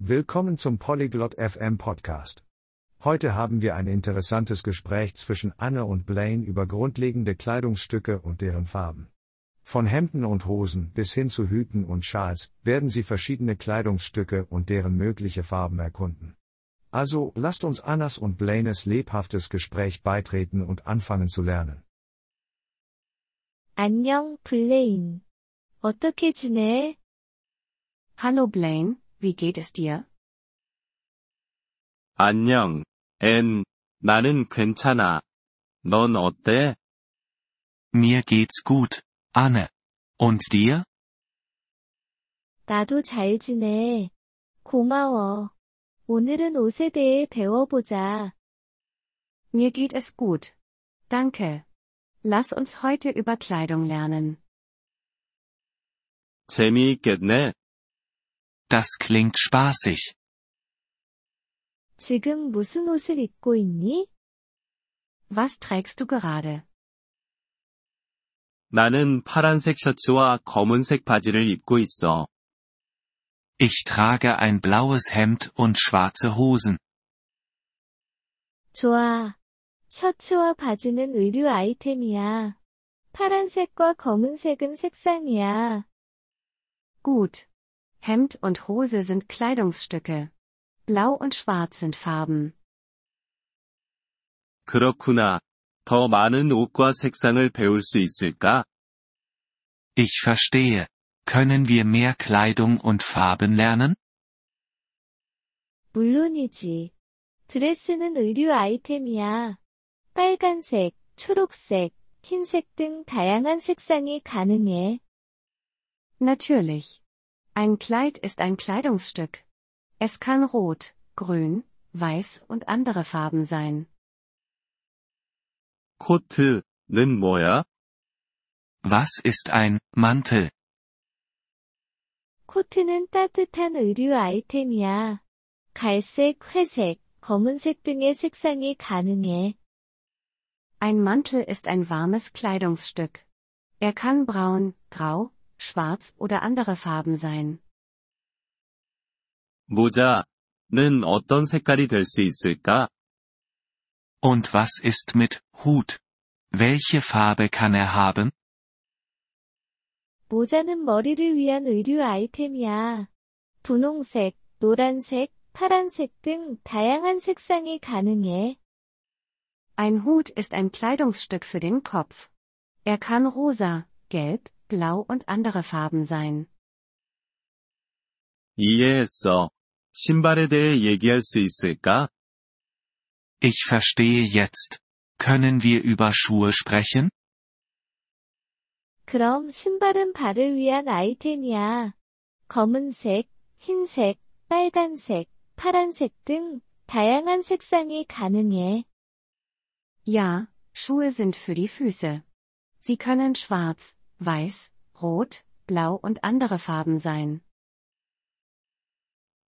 Willkommen zum Polyglot FM Podcast. Heute haben wir ein interessantes Gespräch zwischen Anne und Blaine über grundlegende Kleidungsstücke und deren Farben. Von Hemden und Hosen bis hin zu Hüten und Schals werden sie verschiedene Kleidungsstücke und deren mögliche Farben erkunden. Also lasst uns Annas und Blaines lebhaftes Gespräch beitreten und anfangen zu lernen. 안녕, 블레인. 어떻게 지내? Hallo Blaine, wie geht es dir? 안녕, 앤. 나는 괜찮아. 넌 어때? Mir geht's gut, Anne. Und dir? 나도 잘 지내. 고마워. 오늘은 옷에 대해 배워보자. Mir geht es gut. Danke. Lass uns heute über Kleidung lernen. 재미있겠네. Das klingt spaßig. 지금 무슨 옷을 입고 있니? Was trägst du gerade? 나는 파란색 셔츠와 검은색 바지를 입고 있어. Ich trage ein blaues Hemd und schwarze Hosen. 좋아. 셔츠와 바지는 의류 아이템이야. 파란색과 검은색은 색상이야. Gut. Hemd und Hose sind Kleidungsstücke. Blau und Schwarz sind Farben. 그렇구나. 더 많은 옷과 색상을 배울 수 있을까? Ich verstehe. Können wir mehr Kleidung und Farben lernen? 물론이지. 드레스는 의류 아이템이야. 빨간색, 초록색, 흰색 등 다양한 색상이 가능해. Natürlich. Ein Kleid ist ein Kleidungsstück. Es kann rot, grün, weiß und andere Farben sein. 코트는 뭐야? Was ist ein Mantel? 코트는 따뜻한 의류 아이템이야. 갈색, 회색, 검은색 등의 색상이 가능해. Ein Mantel ist ein warmes Kleidungsstück. Er kann braun, grau, schwarz oder andere Farben sein. 모자는 어떤 색깔이 될 수 있을까? Und was ist mit Hut? Welche Farbe kann er haben? 모자는 머리를 위한 의류 아이템이야. 분홍색, 노란색, 파란색 등 다양한 색상이 가능해. Ein Hut ist ein Kleidungsstück für den Kopf. Er kann rosa, gelb, blau und andere Farben sein. 이해했어. 신발에 대해 얘기할 수 있을까? Ich verstehe jetzt. Können wir über Schuhe sprechen? 그럼 신발은 발을 위한 아이템이야. 검은색, 흰색, 빨간색, 파란색 등 다양한 색상이 가능해. Ja, Schuhe sind für die Füße. Sie können schwarz, weiß, rot, blau und andere Farben sein.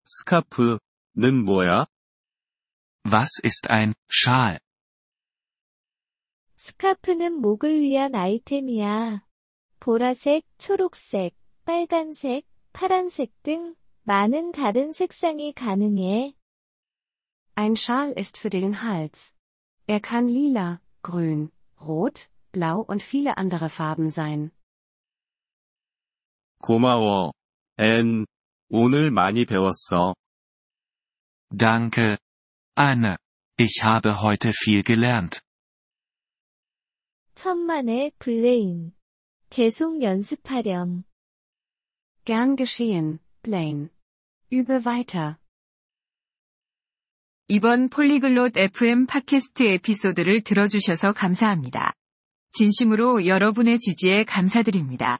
스카프는 뭐야? Was ist ein Schal? 스카프는 목을 위한 아이템이야. 보라색, 초록색, 빨간색, 파란색 등 많은 다른 색상이 가능해. Ein Schal ist für den Hals. Er kann lila, grün, rot, blau und viele andere Farben sein. 고마워. 앤. 오늘 많이 배웠어. Danke. Anne. Ich habe heute viel gelernt. 천만의 블레인. 계속 연습하렴. Gern geschehen, Blaine. Übe weiter. 이번 폴리글롯 FM 팟캐스트 에피소드를 들어주셔서 감사합니다. 진심으로 여러분의 지지에 감사드립니다.